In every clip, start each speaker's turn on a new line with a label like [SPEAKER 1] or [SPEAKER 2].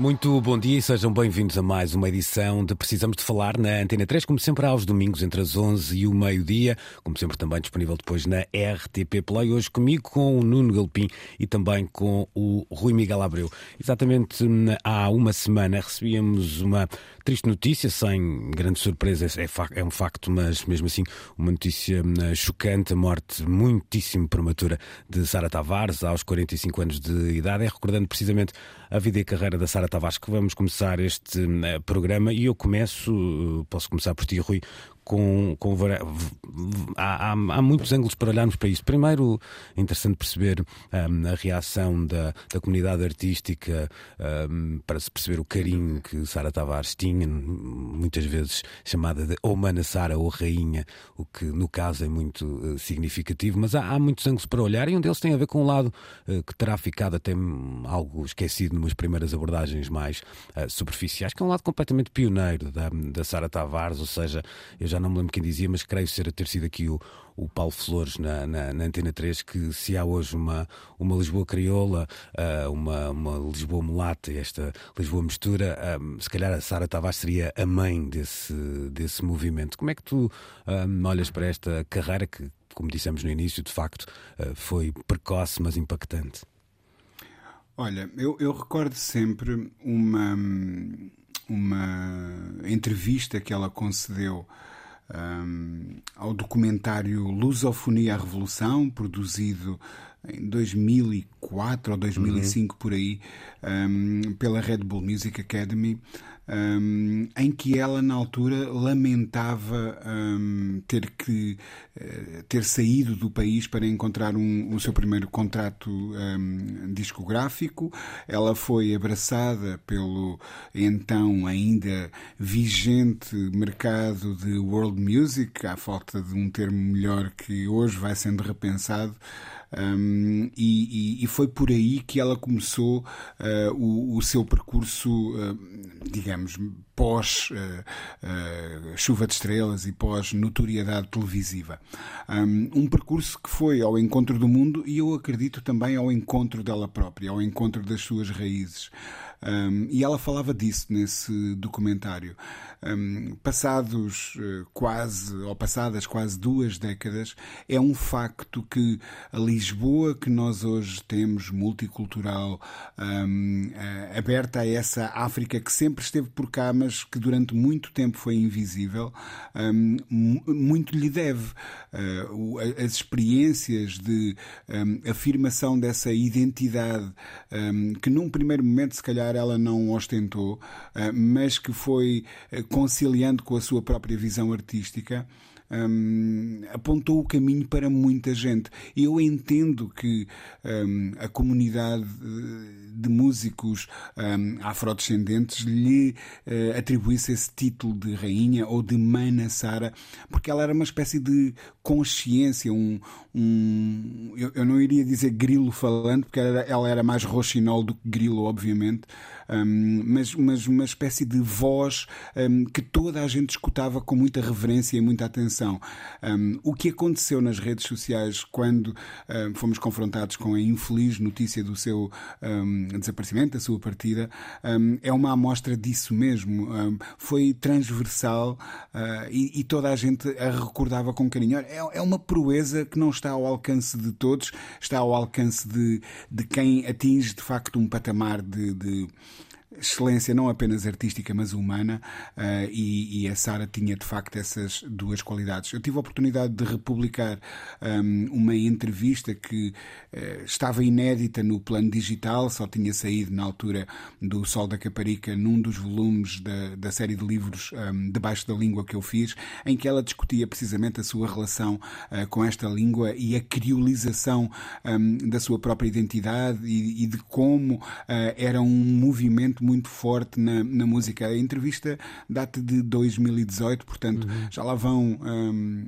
[SPEAKER 1] Muito bom dia e sejam bem-vindos a mais uma edição de Precisamos de Falar na Antena 3, como sempre aos domingos entre as 11 e o meio-dia, como sempre também disponível depois na RTP Play, hoje comigo com o Nuno Galpim e também com o Rui Miguel Abreu. Exatamente há uma semana recebíamos uma triste notícia, sem grande surpresa, é, é um facto, mas mesmo assim uma notícia hum, chocante, a morte muitíssimo prematura de Sara Tavares aos 45 anos de idade, é recordando precisamente a vida e a carreira da Sara Tavares que vamos começar este uh, programa. E eu começo, uh, posso começar por ti, Rui, com, com há, há, há, muitos ângulos para olharmos para isso. Primeiro, é interessante perceber um, a reação da, da comunidade artística um, para se perceber o carinho que Sara Tavares tinha, muitas vezes chamada de ou Mana Sara ou Rainha, o que no caso é muito uh, significativo, mas há, há, muitos ângulos para olhar e um deles tem a ver com um lado uh, que terá ficado até algo esquecido numas primeiras abordagens mais uh, superficiais, que é um lado completamente pioneiro da, da Sara Tavares, ou seja, eu já não me lembro quem dizia, mas creio ser ter sido aqui o, o Paulo Flores na, na, na, Antena 3, que se há hoje uma, uma Lisboa crioula, uh, uma, uma Lisboa mulata, esta Lisboa mistura, um, se calhar a Sara Tavares seria a mãe desse, desse movimento. Como é que tu um, olhas para esta carreira que, como dissemos no início, de facto uh, foi precoce, mas impactante?
[SPEAKER 2] Olha, eu, eu recordo sempre uma, uma entrevista que ela concedeu um, ao documentário Lusofonia à Revolução, produzido em 2004 ou 2005 uhum. por aí, um, pela Red Bull Music Academy, um, em que ela na altura lamentava um, ter que uh, ter saído do país para encontrar um, o seu primeiro contrato discográfico. Ela foi abraçada pelo então ainda vigente mercado de world music, à falta de um termo melhor que hoje vai sendo repensado. Um, e, e, foi por aí que ela começou uh, o, o, seu percurso, uh, digamos, pós uh, Chuva de Estrelas e pós notoriedade televisiva. Um, um, percurso que foi ao encontro do mundo e eu acredito também ao encontro dela própria, ao encontro das suas raízes. Um, e ela falava disso nesse documentário. Um, passados uh, quase, ou passadas quase duas décadas, é um facto que a Lisboa que nós hoje temos, multicultural, um, uh, aberta a essa África que sempre esteve por cá, mas que durante muito tempo foi invisível, muito lhe deve. Uh, as experiências de afirmação dessa identidade que num primeiro momento se calhar calhar ela não ostentou, eh, mas que foi eh, conciliando com a sua própria visão artística um, apontou o caminho para muita gente. Eu entendo que um, a comunidade de músicos um, afrodescendentes lhe uh, atribuísse esse título de rainha ou de Mana Sara, porque ela era uma espécie de consciência, um, um eu, eu, não iria dizer grilo falante, porque ela, ela era mais roxinol do que grilo, obviamente, um, mas, mas uma espécie de voz um, que toda a gente escutava com muita reverência e muita atenção. Um, o que aconteceu nas redes sociais quando fomos confrontados com a infeliz notícia do seu desaparecimento, da sua partida, é uma amostra disso mesmo. foi transversal uh, e, e, toda a gente a recordava com carinho. É, é uma proeza que não está ao alcance de todos, está ao alcance de, de quem atinge de facto um patamar de, de excelência não apenas artística, mas humana, uh, e, e, a Sara tinha de facto essas duas qualidades. Eu tive a oportunidade de republicar um, uma entrevista que uh, estava inédita no plano digital, só tinha saído na altura do Sol da Caparica, num dos volumes da, da série de livros um, Debaixo da Língua que eu fiz, em que ela discutia precisamente a sua relação uh, com esta língua e a criolização um, da sua própria identidade e, e de como era um movimento muito forte na, na música. A entrevista data de 2018, portanto uhum. já lá vão. Um,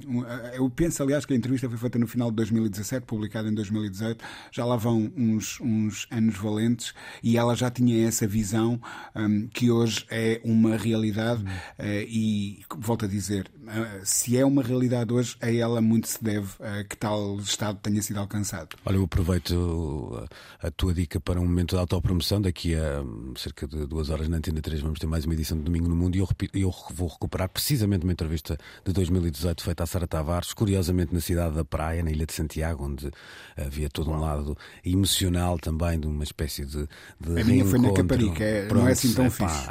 [SPEAKER 2] eu penso, aliás, que a entrevista foi feita no final de 2017, publicada em 2018, já lá vão uns, uns anos valentes e ela já tinha essa visão um, que hoje é uma realidade uhum. uh, e volto a dizer, uh, se é uma realidade hoje, a ela muito se deve uh, que tal estado tenha sido alcançado.
[SPEAKER 1] Olha, eu aproveito a tua dica para um momento de autopromoção. Daqui a hum, cerca de duas horas na Antena 3 vamos ter mais uma edição de Domingo no Mundo e eu, eu vou recuperar precisamente uma entrevista de 2018 feita a Sara Tavares, curiosamente na cidade da Praia, na Ilha de Santiago, onde havia todo um lado emocional também de uma espécie de, de
[SPEAKER 2] A minha foi na Caparica, é, não é assim tão fixe.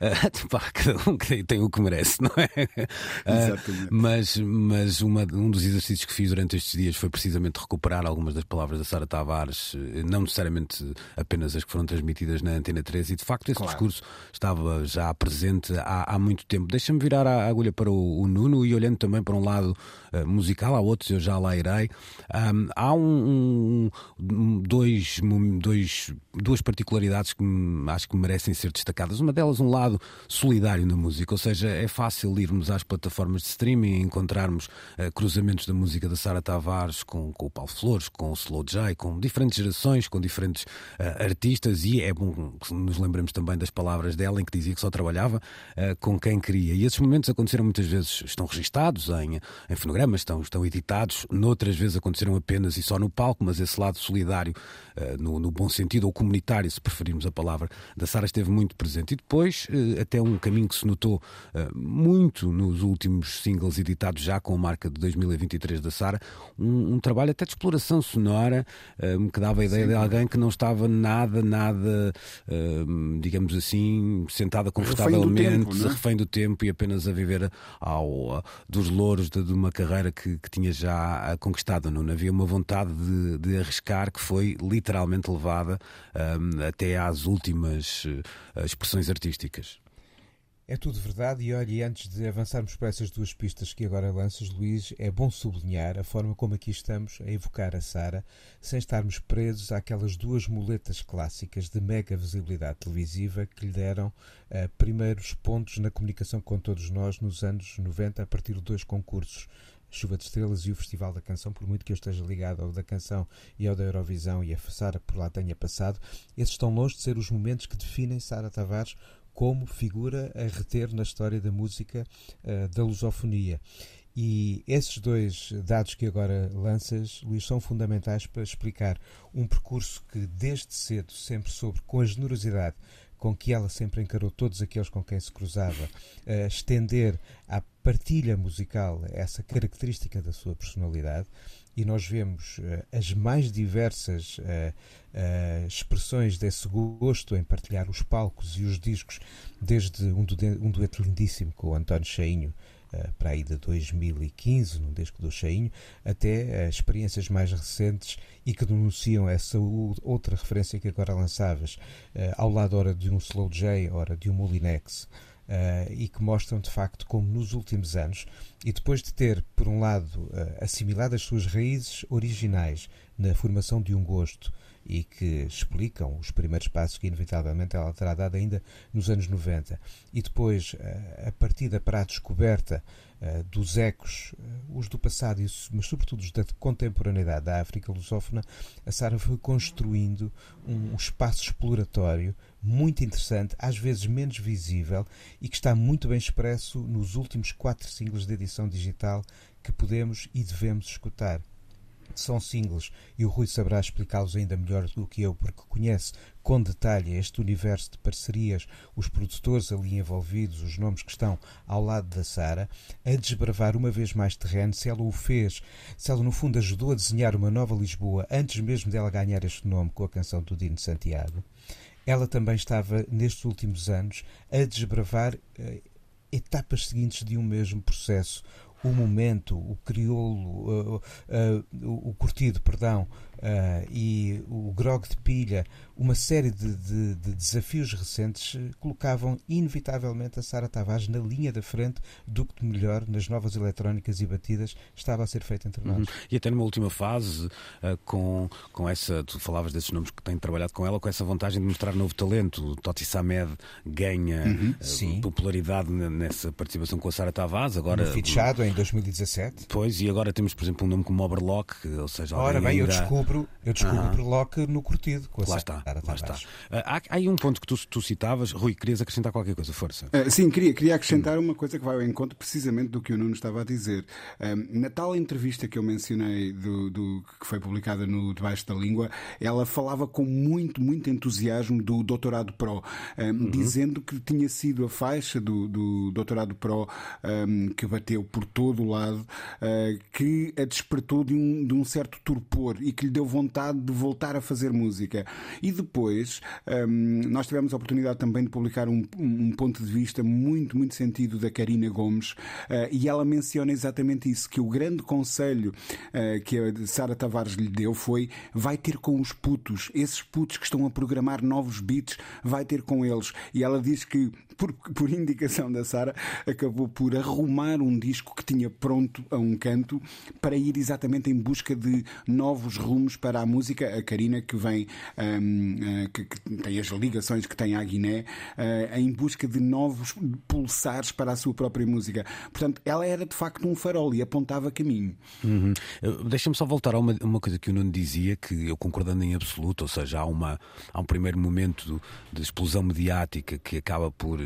[SPEAKER 1] pá, cada um tem o que merece, não é?
[SPEAKER 2] Exatamente.
[SPEAKER 1] mas mas uma, um dos exercícios que fiz durante estes dias foi precisamente recuperar algumas das palavras da Sara Tavares, não necessariamente apenas as que foram transmitidas na Antena 3, e de facto esse claro. discurso estava já presente há, há muito tempo. Deixa-me virar a agulha para o, o, Nuno e olhando também para um lado uh, musical, há outros, eu já lá irei. Um, há um, um, dois, dois, duas particularidades que acho que merecem ser destacadas. Uma delas, um lado solidário na música, ou seja, é fácil irmos às plataformas de streaming e encontrarmos uh, cruzamentos da música da Sara Tavares com, com o Paulo Flores, com o Slow J, com diferentes gerações, com diferentes uh, artistas, e é bom nos lembremos também das palavras dela em que dizia que só trabalhava uh, com quem queria. E esses momentos aconteceram muitas vezes, estão registados em, em fonogramas, estão, estão editados, noutras vezes aconteceram apenas e só no palco, mas esse lado solidário, uh, no, no, bom sentido, ou comunitário, se preferirmos a palavra, da Sara esteve muito presente. E depois, até um caminho que se notou muito nos últimos singles editados já com a marca de 2023 da Sara, um, um trabalho até de exploração sonora que dava a ideia Sim. de alguém que não estava nada, nada, digamos assim, sentada confortavelmente, refém do, tempo, é? refém do tempo e apenas a viver ao, dos louros de, de uma carreira que, que, tinha já conquistado. Não havia uma vontade de, de arriscar que foi literalmente levada um, até às últimas uh, expressões artísticas.
[SPEAKER 3] É tudo verdade, e olha, antes de avançarmos para essas duas pistas que agora lanças, Luís, é bom sublinhar a forma como aqui estamos a evocar a Sara, sem estarmos presos àquelas duas muletas clássicas de mega visibilidade televisiva que lhe deram uh, primeiros pontos na comunicação com todos nós nos anos 90, a partir de dois concursos. Chuva de Estrelas e o Festival da Canção, por muito que eu esteja ligado ao da Canção e ao da Eurovisão e a Sara por lá tenha passado, esses estão longe de ser os momentos que definem Sara Tavares como figura a reter na história da música uh, da lusofonia. E esses dois dados que agora lanças, Luís, são fundamentais para explicar um percurso que desde cedo sempre soube com a generosidade com que ela sempre encarou todos aqueles com quem se cruzava, uh, estender à partilha musical essa característica da sua personalidade e nós vemos uh, as mais diversas uh, expressões desse gosto em partilhar os palcos e os discos, desde um, um dueto lindíssimo com o António Cheinho, para aí de 2015, no disco do Cheinho, até experiências mais recentes e que denunciam essa outra referência que agora lançavas, ao lado ora de um Slow J, ora de um Molinex. Uh, e que mostram de facto como nos últimos anos, e depois de ter, por um lado, uh, assimilado as suas raízes originais na formação de um gosto e que explicam os primeiros passos que inevitavelmente ela terá dado ainda nos anos 90 e depois uh, a partida para a descoberta dos ecos, os do passado, mas sobretudo os da contemporaneidade da África lusófona, a Sara foi construindo um espaço exploratório muito interessante, às vezes menos visível e que está muito bem expresso nos últimos quatro singles de edição digital que podemos e devemos escutar. São singles. E o Rui saberá explicá-los ainda melhor do que eu, porque conhece com detalhe este universo de parcerias, os produtores ali envolvidos, os nomes que estão ao lado da Sara, a desbravar uma vez mais terreno, se ela o fez, se ela no fundo ajudou a desenhar uma nova Lisboa antes mesmo dela ganhar este nome com a canção do Dino Santiago. Ela também estava, nestes últimos anos, a desbravar uh, etapas seguintes de um mesmo processo. O momento, o crioulo, uh, o curtido, perdão, e o grog de pilha, uma série de, de, de, desafios recentes eh, colocavam inevitavelmente a Sara Tavares na linha da frente do que de melhor nas novas eletrónicas e batidas estava a ser feito entre nós. Uhum.
[SPEAKER 1] E até numa última fase, uh, com, com essa, tu falavas desses nomes que têm trabalhado com ela, com essa vantagem de mostrar novo talento. Toti Samed ganha uhum. uh, popularidade nessa participação com a Sara Tavares. Agora,
[SPEAKER 3] no fichado em 2017.
[SPEAKER 1] Pois, e agora temos, por exemplo, um nome como Oberlock, ou seja,
[SPEAKER 3] Ora bem, eu descubro, eu descubro uhum. Oberlock no curtido. Com a
[SPEAKER 1] Lá está. Lá está. Uh, há, há, aí um ponto que tu, tu, citavas, Rui, querias acrescentar qualquer coisa, força.
[SPEAKER 2] Uh, sim, queria, queria acrescentar hum. uma coisa que vai ao encontro precisamente do que o Nuno estava a dizer. na tal entrevista que eu mencionei, do, do, que foi publicada no Debaixo da Língua, ela falava com muito, muito entusiasmo do Doutorado Pro, uhum. dizendo que tinha sido a faixa do, do Doutorado Pro um, que bateu por todo o lado, uh, que a despertou de um, de um certo torpor e que lhe deu vontade de voltar a fazer música. E depois um, nós tivemos a oportunidade também de publicar um, um, ponto de vista muito, muito sentido da Karina Gomes uh, e ela menciona exatamente isso, que o grande conselho uh, que a Sara Tavares lhe deu foi vai ter com os putos, esses putos que estão a programar novos beats, vai ter com eles. E ela diz que, por, por indicação da Sara, acabou por arrumar um disco que tinha pronto a um canto para ir exatamente em busca de novos rumos para a música. A Karina, que vem, um, uh, que, que, tem as ligações que tem à Guiné, uh, em busca de novos pulsares para a sua própria música. Portanto, ela era de facto um farol e apontava caminho.
[SPEAKER 1] Uhum. Deixa-me só voltar a uma, uma coisa que o Nuno dizia, que eu concordando em absoluto, ou seja, há, uma, há um primeiro momento de explosão mediática que acaba por eh,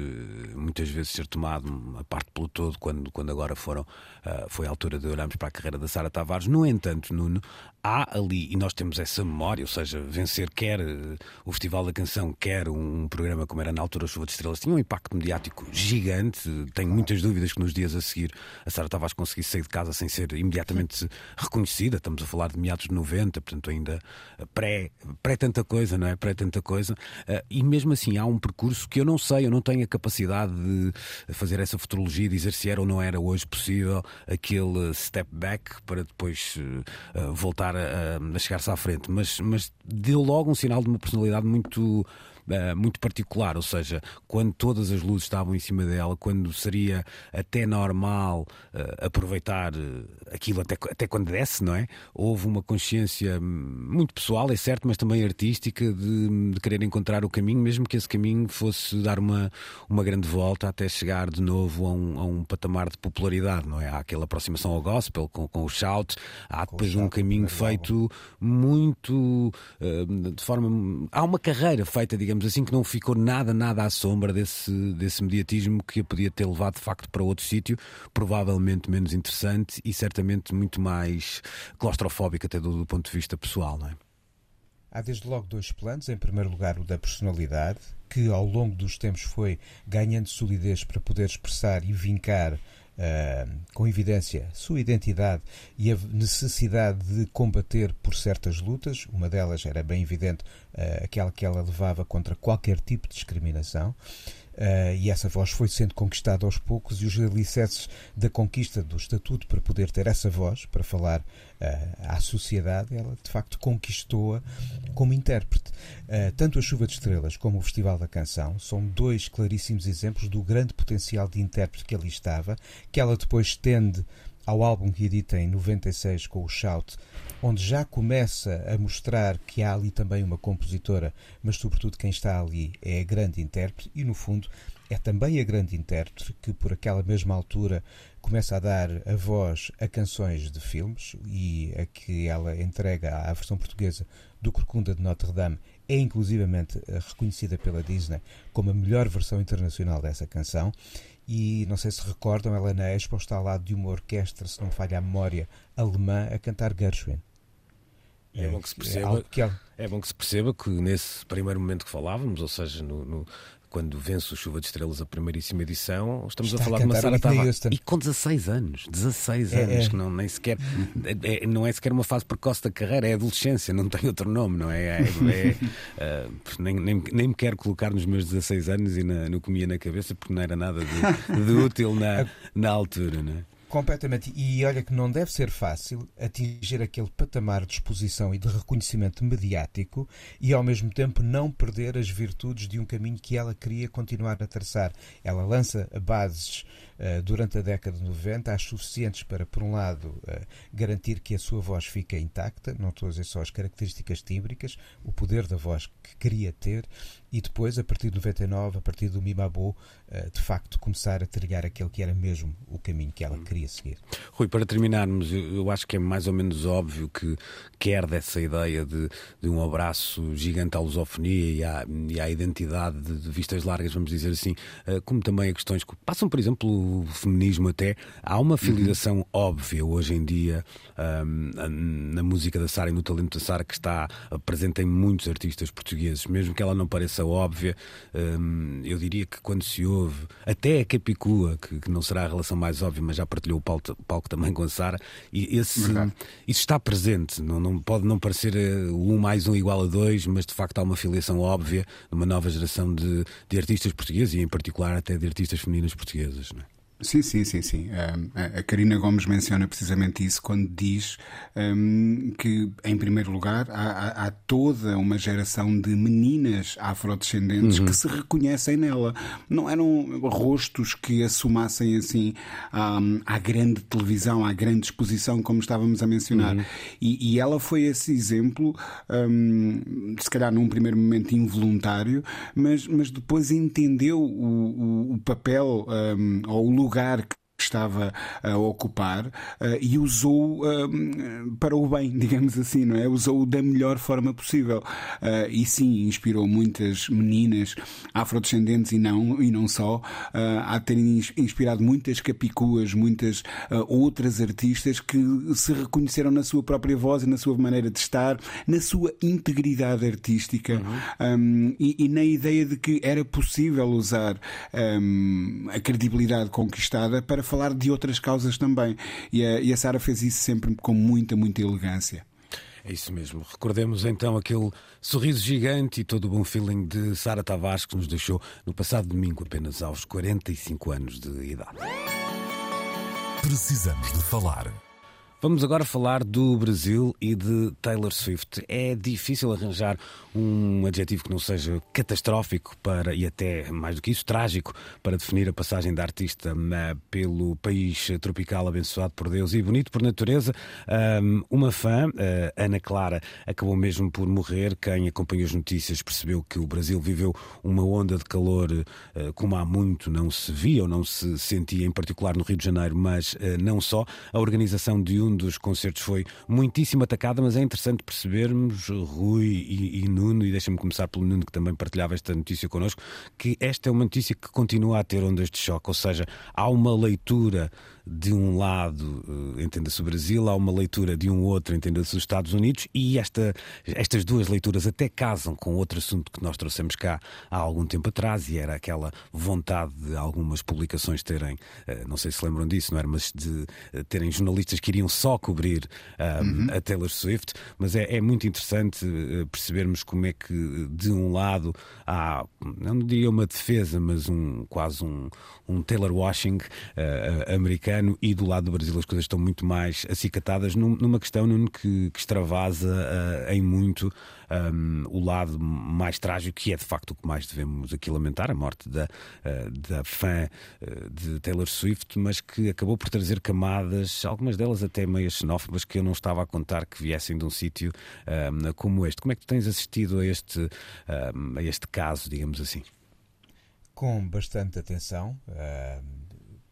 [SPEAKER 1] muitas vezes ser tomado a parte pelo todo quando, quando agora foram, uh, foi a altura de olharmos para a carreira da Sara Tavares. No entanto, Nuno, há ali, e nós temos essa memória, ou seja, vencer quer uh, o Festival da Canção, quer um programa como era na altura Chuva de Estrelas, tinha um impacto mediático gigante. Tenho muitas dúvidas que nos dias a seguir a Sara Tavares conseguisse sair de casa sem ser imediatamente reconhecida. Estamos a falar de meados de 90, portanto, ainda pré, pré tanta coisa, não é? Pré tanta coisa. Uh, e mesmo assim, há um percurso que eu não sei, eu não tenho a capacidade de fazer essa futurologia dizer se era ou não era hoje possível aquele step back para depois voltar a chegar-se à frente. Mas, mas deu logo um sinal de uma personalidade muito uh, muito particular, ou seja, quando todas as luzes estavam em cima dela, quando seria até normal uh, aproveitar eh, aquilo até, até quando desce, não é? Houve uma consciência muito pessoal, é certo, mas também artística, de, de querer encontrar o caminho, mesmo que esse caminho fosse dar uma, uma grande volta até chegar de novo a um, a um patamar de popularidade, não é? Há aquela aproximação ao gospel com, com o shout, há depois um caminho feito muito uh, de forma. Há uma carreira feita, digamos digamos assim, que não ficou nada, nada à sombra desse, desse mediatismo que a podia ter levado de facto para outro sítio, provavelmente menos interessante e certamente muito mais claustrofóbico até do, do ponto de vista pessoal, não é?
[SPEAKER 3] Há desde logo dois planos. Em primeiro lugar, o da personalidade, que ao longo dos tempos foi ganhando solidez para poder expressar e vincar Uh, com evidência sua identidade e a necessidade de combater por certas lutas. Uma delas era bem evidente uh, aquela que ela levava contra qualquer tipo de discriminação. Uh, e essa voz foi sendo conquistada aos poucos e os alicerces da conquista do estatuto para poder ter essa voz para falar uh, à sociedade, ela de facto conquistou-a como intérprete. Uh, tanto a Chuva de Estrelas como o Festival da Canção são dois claríssimos exemplos do grande potencial de intérprete que ali estava, que ela depois tende ao álbum que edita em 96 com o Shout, onde já começa a mostrar que há ali também uma compositora, mas sobretudo quem está ali é a grande intérprete e no fundo é também a grande intérprete que por aquela mesma altura começa a dar a voz a canções de filmes e a que ela entrega à versão portuguesa do Corcunda de Notre Dame é inclusivamente reconhecida pela Disney como a melhor versão internacional dessa canção e não sei se recordam, ela na Expo está ao lado de uma orquestra, se não falha a memória, alemã a cantar Gershwin.
[SPEAKER 1] É, é bom que se perceba, é, que é bom que se perceba que nesse primeiro momento que falávamos, ou seja, no, no quando vence o Chuva de Estrelas a primeiríssima edição, estamos
[SPEAKER 3] Está
[SPEAKER 1] a falar
[SPEAKER 3] a
[SPEAKER 1] de uma Sara Tavares. E com 16 anos, 16
[SPEAKER 3] É,
[SPEAKER 1] anos,
[SPEAKER 3] é.
[SPEAKER 1] que não, nem sequer, é- é- não é sequer uma fase precoce da carreira, é adolescência, não tem outro nome, não é? É- é, ah, nem, nem, nem me quero colocar nos meus 16 anos e na- no que me ia na cabeça, porque não era nada de, de útil na, na altura, não é?
[SPEAKER 3] Completamente. E olha que não deve ser fácil atingir aquele patamar de exposição e de reconhecimento mediático e ao mesmo tempo não perder as virtudes de um caminho que ela queria continuar a traçar. Ela lança bases durante a década de 90, as suficientes para, por um lado, eh, garantir que a sua voz fica intacta, não estou a dizer só as características tímbricas, o poder da voz que queria ter, e depois, a partir de 99, a partir do Mimabo, eh, de facto começar a trilhar aquele que era mesmo o caminho que ela queria seguir.
[SPEAKER 1] Rui, para terminarmos, eu, acho que é mais ou menos óbvio que quer dessa ideia de, de um abraço gigante à lusofonia e à, e à identidade de, de vistas largas, vamos dizer assim, eh, como também a questões que passam, por exemplo, feminismo até. Há uma filiação óbvia hoje em dia ahm, na música da Sara e no talento da Sara que está presente em muitos artistas portugueses, mesmo que ela não pareça óbvia, ahm, eu diria que quando se ouve, até a Capicua, que, que não será a relação mais óbvia, mas já partilhou o palco, palco também com a Sara, e esse, isso está presente. Não, não pode não parecer eh, um mais um igual a dois, mas de facto há uma filiação óbvia numa nova geração de, de artistas portugueses e em particular até de artistas femininas portuguesas. Não é?
[SPEAKER 2] Sim, sim, sim, sim. Um, a a Karina Gomes menciona precisamente isso quando diz um, que, em primeiro lugar, há, há- toda uma geração de meninas afrodescendentes que se reconhecem nela. Não eram rostos que assumassem assim à, à grande televisão, à grande exposição, como estávamos a mencionar. E, e ela foi esse exemplo, um, se calhar num primeiro momento involuntário, mas, mas depois entendeu o, o- o papel um, ou o lugar que estava a ocupar eh, e usou um, para o bem, digamos assim, não é? Usou da melhor forma possível. Eh, e sim, inspirou muitas meninas afrodescendentes e não, e não só, eh, a terem ins- inspirado muitas capicuas, muitas eh, outras artistas que se reconheceram na sua própria voz e na sua maneira de estar, na sua integridade artística um, e, e na ideia de que era possível usar um, a credibilidade conquistada para falar de outras causas também. E a, e a Sara fez isso sempre com muita, muita elegância.
[SPEAKER 1] É isso mesmo. Recordemos então aquele sorriso gigante e todo o bom feeling de Sara Tavares que nos deixou no passado domingo, apenas aos 45 anos de idade.
[SPEAKER 4] Precisamos de falar.
[SPEAKER 1] Vamos agora falar do Brasil e de Taylor Swift. É difícil arranjar um adjetivo que não seja catastrófico para, e até mais do que isso, trágico, para definir a passagem da artista eh, pelo país tropical abençoado por Deus e bonito por natureza. Uma fã, eh, Ana Clara, acabou mesmo por morrer. Quem acompanhou as notícias percebeu que o Brasil viveu uma onda de calor eh, como há muito não se via ou não se sentia, em particular no Rio de Janeiro, mas não só. A organização de um dos concertos foi muitíssimo atacada, mas é interessante percebermos, Rui e, e Nuno, e deixa-me começar pelo Nuno, que também partilhava esta notícia connosco, que esta é uma notícia que continua a ter ondas de choque, ou seja, há uma leitura de um lado, eh, entenda-se o Brasil, há uma leitura de um outro, entenda-se os Estados Unidos, e esta, estas duas leituras até casam com outro assunto que nós trouxemos cá há algum tempo atrás, e era aquela vontade de algumas publicações terem, eh, não sei se lembram disso, não era, mas de eh, terem jornalistas que iriam só cobrir um, a Taylor Swift, mas é, é muito interessante eh, percebermos como é que de um lado há, não diria uma defesa, mas um quase um, um Taylor washing eh, americano e do lado do Brasil as coisas estão muito mais acicatadas num- numa questão Nuno, que, que extravasa eh, em muito um, o lado mais trágico, que é de facto o que mais devemos aqui lamentar, a morte da, eh, da fã eh, de Taylor Swift, mas que acabou por trazer camadas, algumas delas até meio xenófobas, que eu não estava a contar que viessem de um sítio um, como este. Como é que tu tens assistido a este, um, a este caso, digamos assim?
[SPEAKER 3] com bastante atenção. Ahm,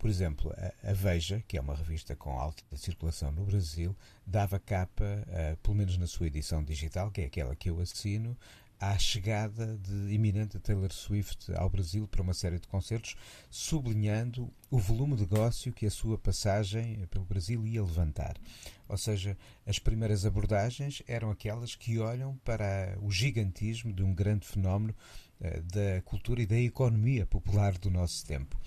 [SPEAKER 3] por exemplo, a, Veja, que é uma revista com alta circulação no Brasil, dava capa, ah, pelo menos na sua edição digital, que é aquela que eu assino, à chegada de iminente Taylor Swift ao Brasil para uma série de concertos, sublinhando o volume de negócio que a sua passagem pelo Brasil ia levantar. Ou seja, as primeiras abordagens eram aquelas que olham para o gigantismo de um grande fenómeno uh, da cultura e da economia popular do nosso tempo.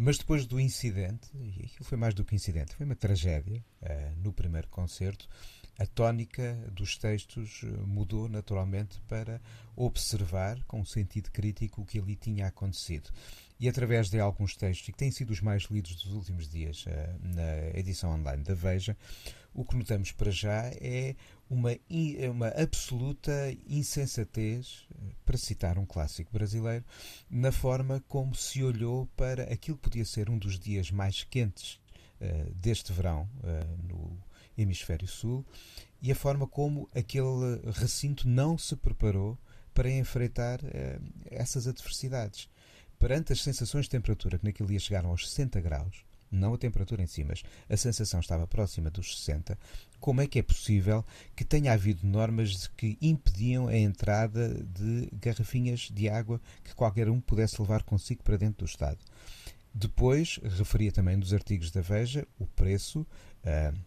[SPEAKER 3] Mas depois do incidente, e aquilo foi mais do que incidente, foi uma tragédia uh, no primeiro concerto, a tónica dos textos eh, mudou naturalmente para observar com sentido crítico o que ali tinha acontecido. E através de alguns textos, que têm sido os mais lidos dos últimos dias uh, na edição online da Veja, o que notamos para já é uma, uma absoluta insensatez, para citar um clássico brasileiro, na forma como se olhou para aquilo que podia ser um dos dias mais quentes uh, deste verão uh, no Hemisfério Sul e a forma como aquele recinto não se preparou para enfrentar uh, essas adversidades. Perante as sensações de temperatura que naquele dia chegaram aos 60 graus, não a temperatura em si, mas a sensação estava próxima dos 60, como é que é possível que tenha havido normas que impediam a entrada de garrafinhas de água que qualquer um pudesse levar consigo para dentro do Estado? Depois, referia também nos artigos da Veja o preço, uh,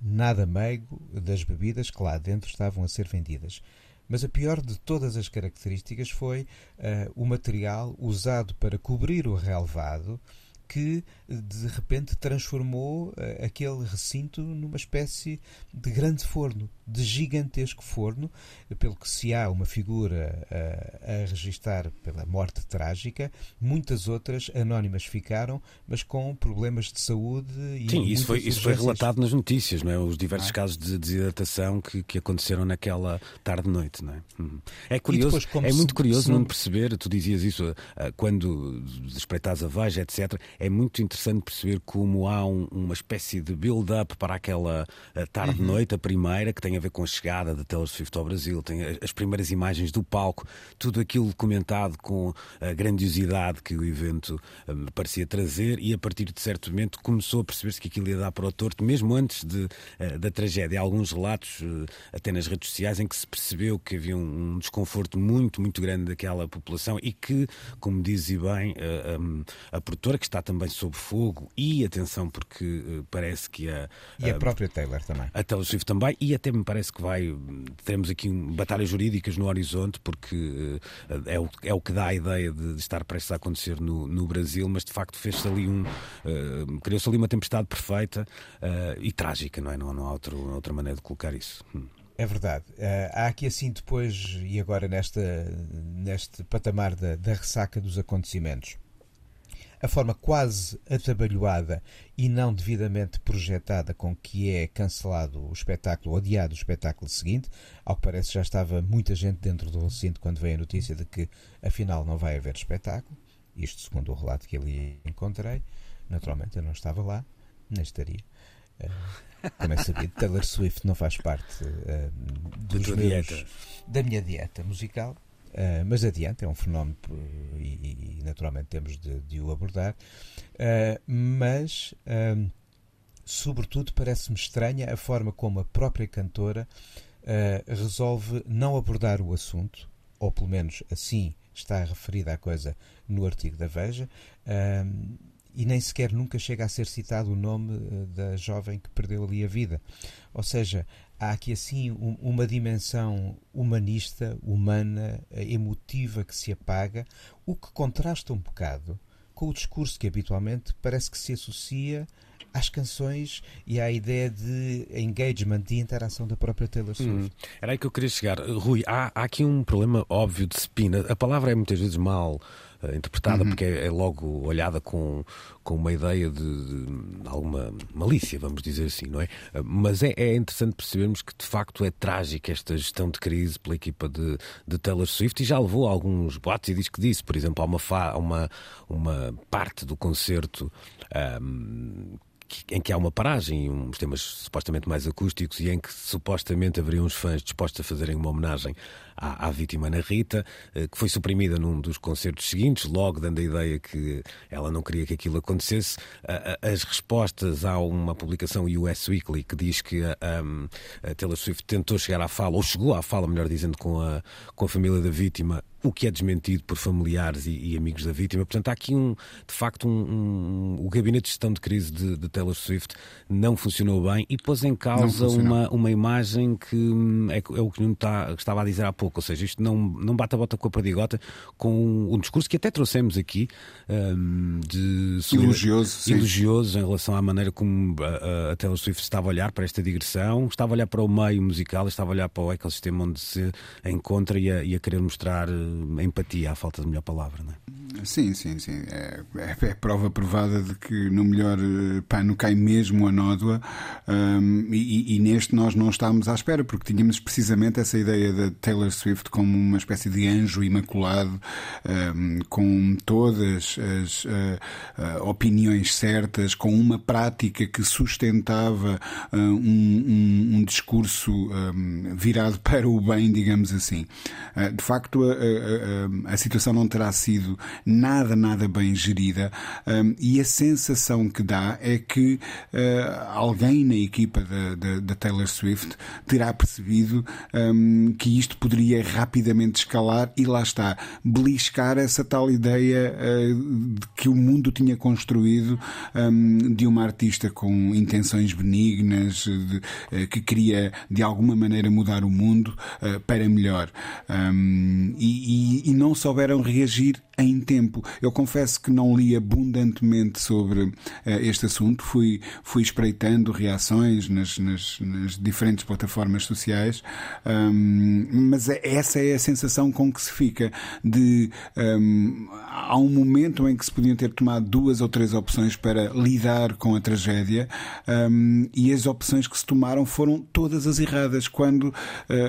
[SPEAKER 3] nada meigo das bebidas que lá dentro estavam a ser vendidas. Mas a pior de todas as características foi uh, o material usado para cobrir o relevado que de repente transformou uh, aquele recinto numa espécie de grande forno, de gigantesco forno, pelo que se há uma figura uh, a registar pela morte trágica, muitas outras anónimas ficaram, mas com problemas de saúde e
[SPEAKER 1] Sim, isso foi, isso foi relatado nas notícias, não é? Os diversos ah. casos de desidratação que, que aconteceram naquela tarde-noite, não é? Uhum. É curioso, depois, é muito curioso não perceber, tu dizias isso uh, quando espreitas a veja, etc. É muito interessante perceber como há um, uma espécie de build-up para aquela uh, tarde-noite, uhum. a primeira, que tem a ver com a chegada da Taylor Swift ao Brasil, tem as primeiras imagens do palco, tudo aquilo comentado com a grandiosidade que o evento um, parecia trazer e a partir de certo momento começou a perceber-se que aquilo ia dar para o torto, mesmo antes de, uh, da tragédia. Há alguns relatos, uh, até nas redes sociais, em que se percebeu que havia um, um desconforto muito, muito grande daquela população e que, como dizia bem, uh, um, a produtora, que está também sob fogo, e atenção, porque parece que a.
[SPEAKER 3] E a própria Taylor também.
[SPEAKER 1] A Taylor Swift também, e até me parece que vai. Teremos aqui batalhas jurídicas no horizonte, porque uh, é, o, é o que dá a ideia de, estar prestes a acontecer no, no Brasil, mas de facto fez-se ali um. Uh, Criou-se ali uma tempestade perfeita uh, e trágica, não é? Não, não há outro, outra maneira de colocar isso. Hum.
[SPEAKER 3] É verdade. Há aqui assim depois, e agora nesta, neste patamar da, da ressaca dos acontecimentos, a forma quase atabalhoada e não devidamente projetada com que é cancelado o espetáculo, adiado o espetáculo seguinte. Ao que parece, já estava muita gente dentro do recinto quando veio a notícia de que afinal não vai haver espetáculo. Isto segundo o relato que ali encontrei. Naturalmente, eu não estava lá, nem estaria. Uh, como é sabido, Taylor Swift não faz parte uh, dos meus, da minha dieta musical. Uh, mas adiante, é um fenómeno e, e naturalmente temos de, de o abordar. Uh, mas, uh, sobretudo, parece-me estranha a forma como a própria cantora resolve não abordar o assunto, ou pelo menos assim está referida a coisa no artigo da Veja e nem sequer nunca chega a ser citado o nome da jovem que perdeu ali a vida. Ou seja, há aqui assim um, uma dimensão humanista, humana, eh, emotiva que se apaga, o que contrasta um bocado com o discurso que habitualmente parece que se associa às canções e à ideia de engagement, de interação da própria Taylor Swift. Hum,
[SPEAKER 1] era aí que eu queria chegar. Rui, há, há aqui um problema óbvio de spin. A palavra é muitas vezes mal interpretada uhum. porque é, é, logo olhada com, com uma ideia de, de, alguma malícia, vamos dizer assim, não é? Uh, mas é, é, interessante percebermos que de facto é trágica esta gestão de crise pela equipa de, de Taylor Swift e já levou alguns boatos e diz que disse, por exemplo, há uma, fa, uma, uma parte do concerto. Um, que, em que há uma paragem, uns temas supostamente mais acústicos e em que supostamente haveriam uns fãs dispostos a fazerem uma homenagem à, à vítima Ana Rita, eh, que foi suprimida num dos concertos seguintes, logo dando a ideia que ela não queria que aquilo acontecesse. As respostas há uma publicação US Weekly que diz que a, a Taylor Swift tentou chegar à fala, ou chegou à fala, melhor dizendo, com a, com a família da vítima o que é desmentido por familiares e, e, amigos da vítima. Portanto, há aqui um, de facto, um, um, o gabinete de gestão de crise de, de, Taylor Swift não funcionou bem e pôs em causa uma, uma imagem que hum, é, é o que está, estava a dizer há pouco. Ou seja, isto não, não bate a bota com a perdigota com um discurso que até trouxemos aqui um, de
[SPEAKER 2] elogioso,
[SPEAKER 1] elogioso em relação à maneira como a, a, Taylor Swift estava a olhar para esta digressão, estava a olhar para o meio musical, estava a olhar para o ecossistema onde se encontra e a, e a querer mostrar empatia, à falta de melhor palavra, não é?
[SPEAKER 2] Sim, sim, sim. É, é, é, prova provada de que no melhor eh, pano cai mesmo a nódoa um, e, e, neste nós não estávamos à espera, porque tínhamos precisamente essa ideia da Taylor Swift como uma espécie de anjo imaculado, um, com todas as uh, uh, opiniões certas, com uma prática que sustentava uh, um, um, discurso virado para o bem, digamos assim. de facto, a, a, a, a situação não terá sido nada, nada bem gerida e a sensação que dá é que uh, alguém na equipa da, Taylor Swift terá percebido que isto poderia rapidamente escalar e lá está, beliscar essa tal ideia de que o mundo tinha construído de uma artista com intenções benignas, de, que queria de alguma maneira mudar o mundo para melhor. E, e, não souberam reagir em tempo. Eu confesso que não li abundantemente sobre uh, este assunto, fui, fui espreitando reações nas, nas, nas diferentes plataformas sociais, um, mas é, essa é a sensação com que se fica de um, há um momento em que se podiam ter tomado duas ou três opções para lidar com a tragédia um, e as opções que se tomaram foram todas as erradas quando uh,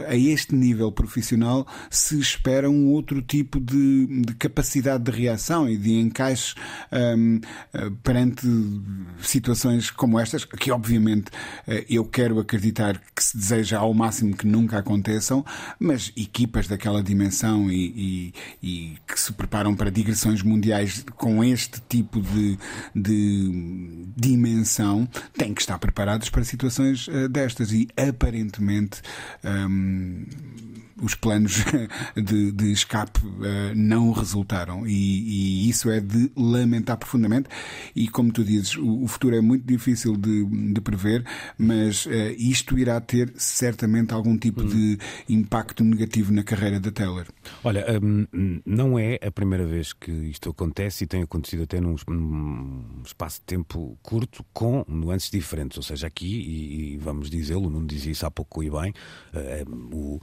[SPEAKER 2] a este nível profissional se espera um outro tipo de, de capacidade de reação e de encaixe um, eh, perante situações como estas, que obviamente eh, eu quero acreditar que se deseja ao máximo que nunca aconteçam, mas equipas daquela dimensão e, e, e que se preparam para digressões mundiais com este tipo de, de dimensão têm que estar preparados para situações uh, destas. E aparentemente um, os planos de, de escape uh, não resultaram e, e, isso é de lamentar profundamente e como tu dizes o, o futuro é muito difícil de, de prever mas uh, isto irá ter certamente algum tipo hum. de impacto negativo na carreira da Taylor.
[SPEAKER 1] Olha, um, não é a primeira vez que isto acontece e tem acontecido até num, num espaço de tempo curto com nuances diferentes, ou seja, aqui e, e vamos dizê-lo, não dizia isso há pouco e bem, uh, o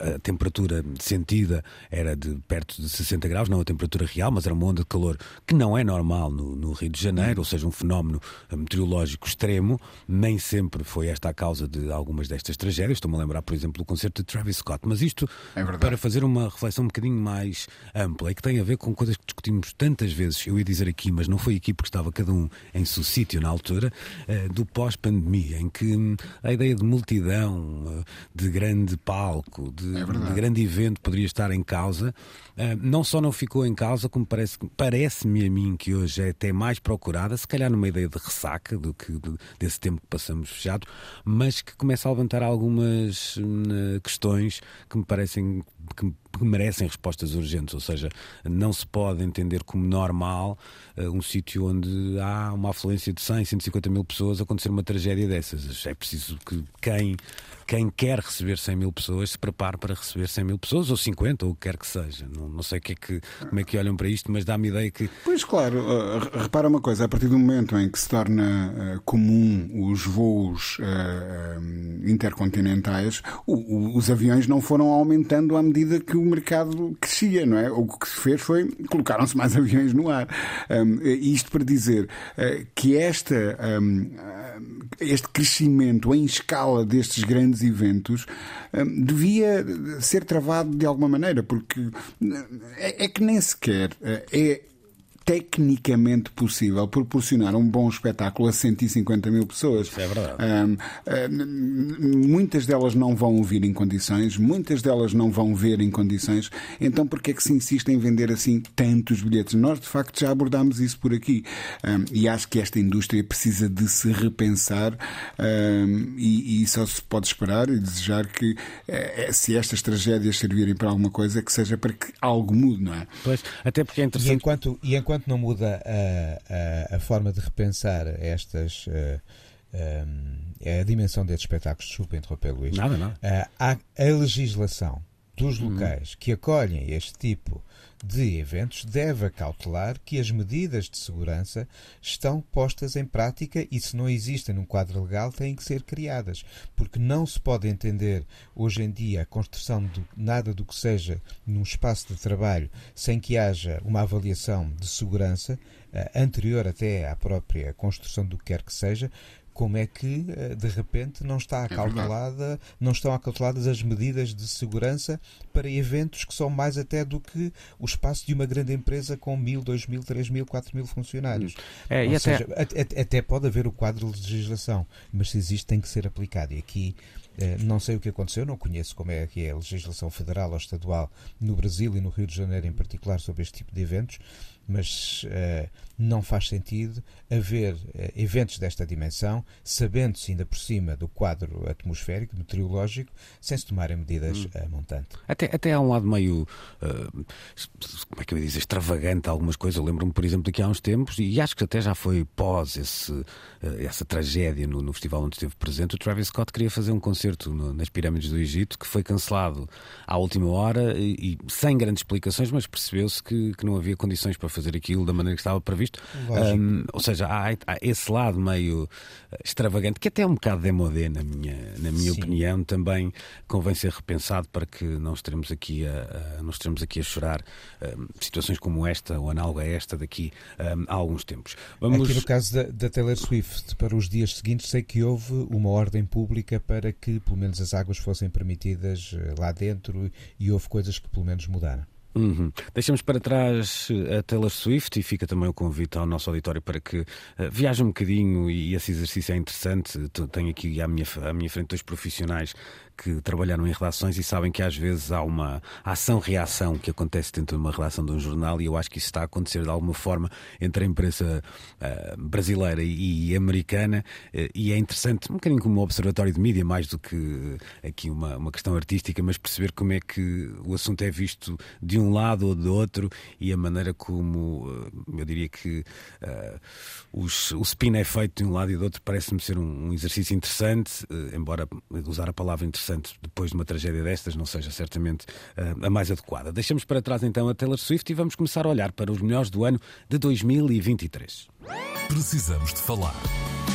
[SPEAKER 1] a, temperatura sentida era de perto de 60 graus, não a temperatura real, mas era uma onda de calor que não é normal no, no Rio de Janeiro, ou seja, um fenómeno meteorológico extremo. Nem sempre foi esta a causa de algumas destas tragédias. Estou-me a lembrar, por exemplo, do concerto de Travis Scott. Mas isto é para fazer uma reflexão um bocadinho mais ampla e que tem a ver com coisas que discutimos tantas vezes, eu ia dizer aqui, mas não foi aqui porque estava cada um em seu sítio na altura, eh, do pós-pandemia, em que hum, a ideia de multidão, eh, de grande palco, palco, de, é de, grande evento poderia estar em causa. Uh, não só não ficou em causa, como parece, parece-me a mim que hoje é até mais procurada, se calhar numa ideia de ressaca do que de, desse tempo que passamos fechado, mas que começa a levantar algumas uh, questões que me parecem que, que merecem respostas urgentes, ou seja, não se pode entender como normal uh, um sítio onde há uma afluência de 100, 150 mil pessoas acontecer uma tragédia dessas. É preciso que quem quem quer receber 100 mil pessoas se prepare para receber 100 mil pessoas, ou 50, ou o que quer que seja. Não, não sei que é que, como é que olham para isto, mas dá-me ideia que.
[SPEAKER 2] Pois claro, uh, repara uma coisa, a partir do momento em que se torna uh, comum os voos intercontinentais, o, o, os aviões não foram aumentando à medida que o mercado crescia, não é? O que se fez foi colocaram-se mais aviões no ar. Um, isto para dizer uh, que esta, um, este crescimento em escala destes grandes eventos hum, devia ser travado de alguma maneira, porque hum, é, é que nem sequer eh, é tecnicamente possível proporcionar um bom espetáculo a 150 mil pessoas.
[SPEAKER 1] Isso é verdade.
[SPEAKER 2] Um, um, muitas delas não vão ouvir em condições, muitas delas não vão ver em condições. Então, por que é que se insiste em vender assim tantos bilhetes? Nós, de facto, já abordámos isso por aqui. Um, e acho que esta indústria precisa de se repensar e, e, só se pode esperar e desejar que, eh, se estas tragédias servirem para alguma coisa, que seja para que algo mude, não é?
[SPEAKER 1] Pois, até porque é interessante.
[SPEAKER 3] E enquanto, e enquanto não muda a, a, a forma de repensar estas. Uh, eh, um, eh, a dimensão destes espetáculos, desculpa interromper, Luís.
[SPEAKER 1] Nada, não.
[SPEAKER 3] Uh, a, a legislação dos uhum. locais que acolhem este tipo de eventos deve acautelar que as medidas de segurança estão postas em prática e, se não existem num quadro legal, têm que ser criadas. Porque não se pode entender hoje em dia a construção de nada do que seja num espaço de trabalho sem que haja uma avaliação de segurança uh, anterior até à própria construção do que quer que seja, como é que eh, de repente não está acautelada, é não estão acauteladas as medidas de segurança para eventos que são mais até do que o espaço de uma grande empresa com mil, dois mil, três mil, quatro mil funcionários. É, Ou seja, até... até pode haver o quadro de legislação, mas se existe tem que ser aplicado. E aqui eh, não sei o que aconteceu, não conheço como é que é a legislação federal ou estadual no Brasil e no Rio de Janeiro em particular sobre este tipo de eventos, mas uh, não faz sentido haver uh, eventos desta dimensão, sabendo-se ainda por cima do quadro atmosférico, meteorológico, sem se tomarem medidas hum. uh, montante.
[SPEAKER 1] Até, até há um lado meio, como é que eu ia dizer, extravagante algumas coisas. Eu lembro-me, por exemplo, daqui há uns tempos, e acho que até já foi pós esse, essa tragédia no, no, festival onde esteve presente, o Travis Scott queria fazer um concerto no, nas pirâmides do Egito, que foi cancelado à última hora e, e sem grandes explicações, mas percebeu-se que, que não havia condições para fazer fazer aquilo da maneira que estava previsto. Um, ou seja, há, há, esse lado meio eh, extravagante, que até é um bocado demodé, na minha, na minha opinião, também convém ser repensado para que não estaremos aqui a, a não estaremos aqui a chorar um, situações como esta ou análoga a esta daqui um, há alguns tempos.
[SPEAKER 3] Vamos... Aqui no caso da, da Taylor Swift, para os dias seguintes, sei que houve uma ordem pública para que pelo menos as águas fossem permitidas eh, lá dentro e houve coisas que pelo menos mudaram.
[SPEAKER 1] Uhum. Deixamos para trás eh, a Taylor Swift e fica também o convite ao nosso auditório para que uh, viaje um bocadinho e esse exercício é interessante. Tenho aqui à minha, à minha frente dois profissionais que trabalharam em redações e sabem que às vezes há uma ação-reação que acontece dentro de uma redação de um jornal e eu acho que isso está a acontecer de alguma forma entre a imprensa uh, brasileira e, e americana. Uh, e é interessante, um bocadinho como um observatório de mídia, mais do que aqui uma, uma questão artística, mas perceber como é que o assunto é visto de um lado ou do outro e a maneira como uh, eu diria que os, o spin é feito de um lado e do outro parece-me ser um, um exercício interessante, embora usar a palavra interessante interessante depois de uma tragédia destas não seja certamente uh, a mais adequada. Deixamos para trás então a Taylor Swift e vamos começar a olhar para os melhores do ano de 2023.
[SPEAKER 4] Precisamos de falar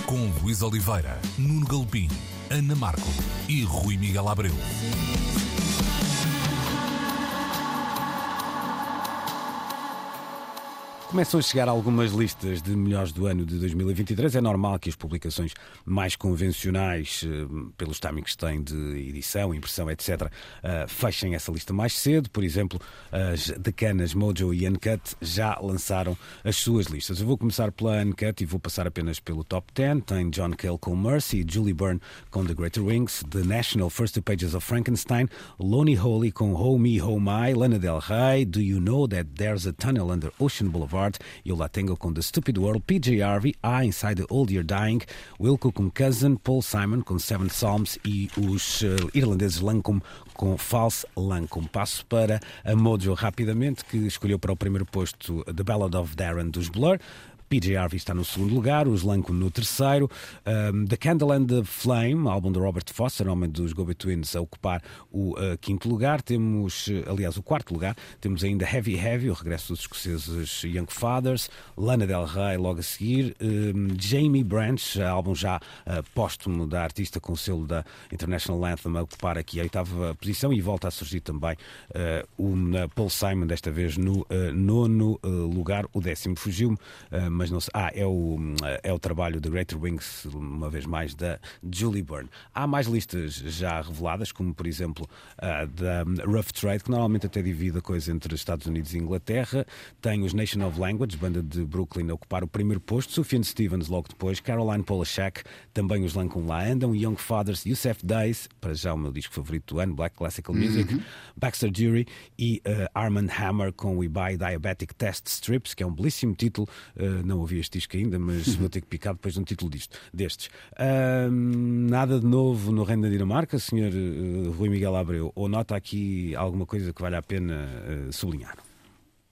[SPEAKER 4] com Luís Oliveira, Nuno Galpim, Ana Marco e Rui Miguel Abreu.
[SPEAKER 1] Começam a chegar algumas listas de melhores do ano de 2023. É normal que as publicações mais convencionais, eh, pelos timings que têm de edição, impressão, etc., eh, fechem essa lista mais cedo. Por exemplo, as decanas Mojo e Uncut já lançaram as suas listas. Eu vou começar pela Uncut e vou passar apenas pelo top 10. Tem John Cale com Mercy, Julie Byrne com The Greater Wings, The National First Two Pages of Frankenstein, Lonely Holy com Home Me, Home I, Lana Del Rey, Do You Know That There's a Tunnel Under Ocean Boulevard? Heart, eu lá tenho com The Stupid World, PJ Harvey, I Inside the Old Year Dying, Wilco com Cousin, Paul Simon com Seven Psalms e os uh, irlandeses Lancome com False Lancome. Passo para a Mojo rapidamente, que escolheu para o primeiro posto The Ballad of Darren dos Blur. PJ Harvey está no segundo lugar, os Lanco no terceiro, um, The Candle and the Flame, álbum de Robert Foster, homem dos Go-Betweens, a ocupar o uh, quinto lugar. Temos, uh, aliás, o quarto lugar. Temos ainda Heavy Heavy, o regresso dos escoceses Young Fathers, Lana Del Rey logo a seguir, um, Jamie Branch, álbum já uh, póstumo da artista com o selo da International Anthem, a ocupar aqui a oitava posição e volta a surgir também uh, o Paul Simon, desta vez no nono lugar, o décimo fugiu-me mas não sei. Ah, é o, é o trabalho de Greater Wings, uma vez mais, da Julie Byrne. Há mais listas já reveladas, como por exemplo a da Rough Trade, que normalmente até divide a coisa entre Estados Unidos e Inglaterra. Tem os Nation of Language, banda de Brooklyn, a ocupar o primeiro posto. Sufjan Stevens logo depois. Caroline Polachek, também os Lancome lá andam. Young Fathers, Youssef Days, para já o meu disco favorito do ano, Black Classical Music. Uhum. Baxter Jury e uh, Armand Hammer com We Buy Diabetic Test Strips, que é um belíssimo título. Uh, não ouvi este disco ainda, mas vou ter que picar depois de um título disto, destes. Nada de novo no Reino da Dinamarca, senhor uh, Rui Miguel Abreu? Ou nota aqui alguma coisa que vale a pena uh, sublinhar?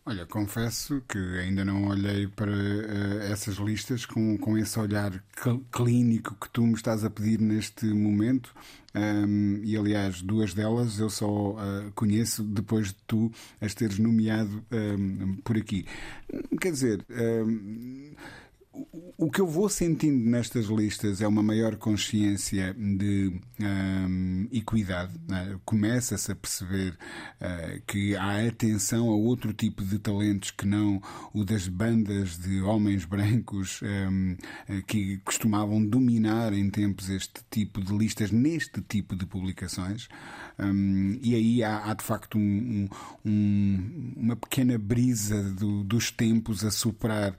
[SPEAKER 2] Olha, confesso que ainda não olhei para uh, essas listas com, com esse olhar cl clínico que tu me estás a pedir neste momento. Um, e aliás, duas delas eu só uh, conheço depois de tu as teres nomeado um, por aqui. Quer dizer. Um, o que eu vou sentindo nestas listas é uma maior consciência de um, equidade. Né? Começa-se a perceber uh, que há atenção a outro tipo de talentos que não o das bandas de homens brancos um, eh, que costumavam dominar em tempos este tipo de listas neste tipo de publicações. Um, e aí há, há de facto um, um, uma pequena brisa do, dos tempos a superar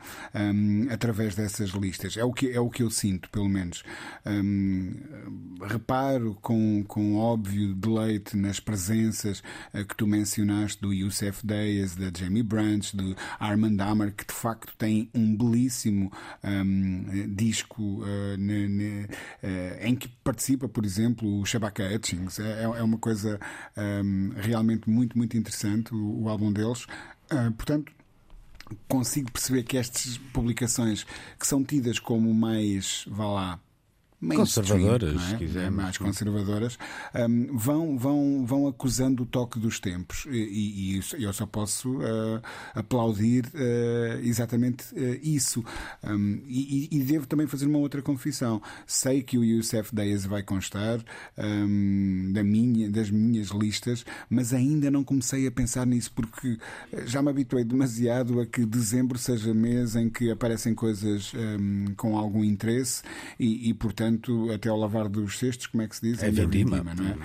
[SPEAKER 2] através dessas listas. É o que, é o que eu sinto, pelo menos. reparo com, com óbvio deleite nas presenças uh, que tu mencionaste do Youssef Days, da Jamie Branch, do Armand Hammer, que de facto tem um belíssimo disco uh, ne, ne, uh, em que participa, por exemplo, o Shabaka Hutchings. É, é uma coisa um, realmente muito, muito interessante, o, o álbum deles. Uh, portanto, consigo perceber que estas publicações que são tidas como mais, vá lá,
[SPEAKER 1] conservadoras,
[SPEAKER 2] é? quisermos. mais conservadoras, um, vão, vão, vão acusando o toque dos tempos. E, e eu só posso uh, aplaudir uh, exatamente uh, isso. Um, e, e, devo também fazer uma outra confissão. Sei que o Youssef Days vai constar um, da minha, das minhas listas, mas ainda não comecei a pensar nisso porque já me habituei demasiado a que dezembro seja mês em que aparecem coisas com algum interesse e, e portanto portanto, até ao lavar dos cestos, como é que se diz?
[SPEAKER 1] É vindima.
[SPEAKER 2] não é?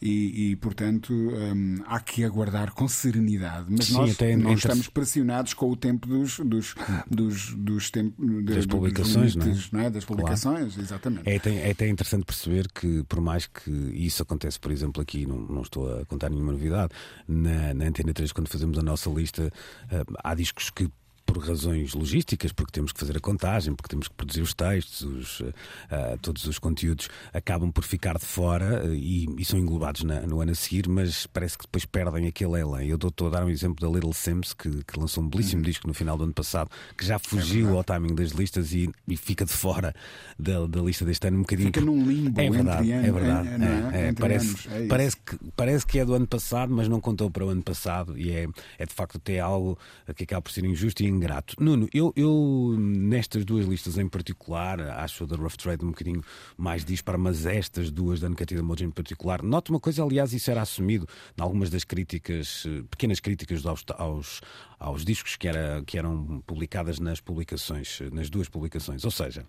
[SPEAKER 2] E, e portanto, hum, há que aguardar com serenidade. Mas Sim, nós até não estamos pressionados com o tempo dos, dos, dos, dos tempos
[SPEAKER 1] das publicações,
[SPEAKER 2] dos limites, não, é? não é? Das publicações, claro. exatamente.
[SPEAKER 1] É até, é até interessante perceber que, por mais que isso acontece, por exemplo, aqui, não, não estou a contar nenhuma novidade, na, na Antena 3, quando fazemos a nossa lista, hum, há discos que por razões logísticas, porque temos que fazer a contagem, porque temos que produzir os textos, os, uh, todos os conteúdos acabam por ficar de fora uh, e, e, são englobados na, no ano a seguir, mas parece que depois perdem aquele elan. Eu estou a dar um exemplo da Little Sims, que, que lançou um belíssimo uhum. disco no final do ano passado, que já fugiu é ao timing das listas e, e fica de fora da, da, lista deste ano um bocadinho.
[SPEAKER 2] Fica num limbo
[SPEAKER 1] é verdade, é verdade.
[SPEAKER 2] É,
[SPEAKER 1] é, parece, anos, é parece, que, parece que é do ano passado, mas não contou para o ano passado e é, é de facto até algo que acaba por ser injusto e ingrato. Nuno, eu, eu, nestas duas listas em particular, acho a da Rough Trade um bocadinho mais dispara, mas estas duas da Negativa Mojo em particular, noto uma coisa, aliás, isso era assumido em algumas das críticas, eh, pequenas críticas aos, aos, aos discos que, era, que eram publicadas nas publicações, nas duas publicações. Ou seja,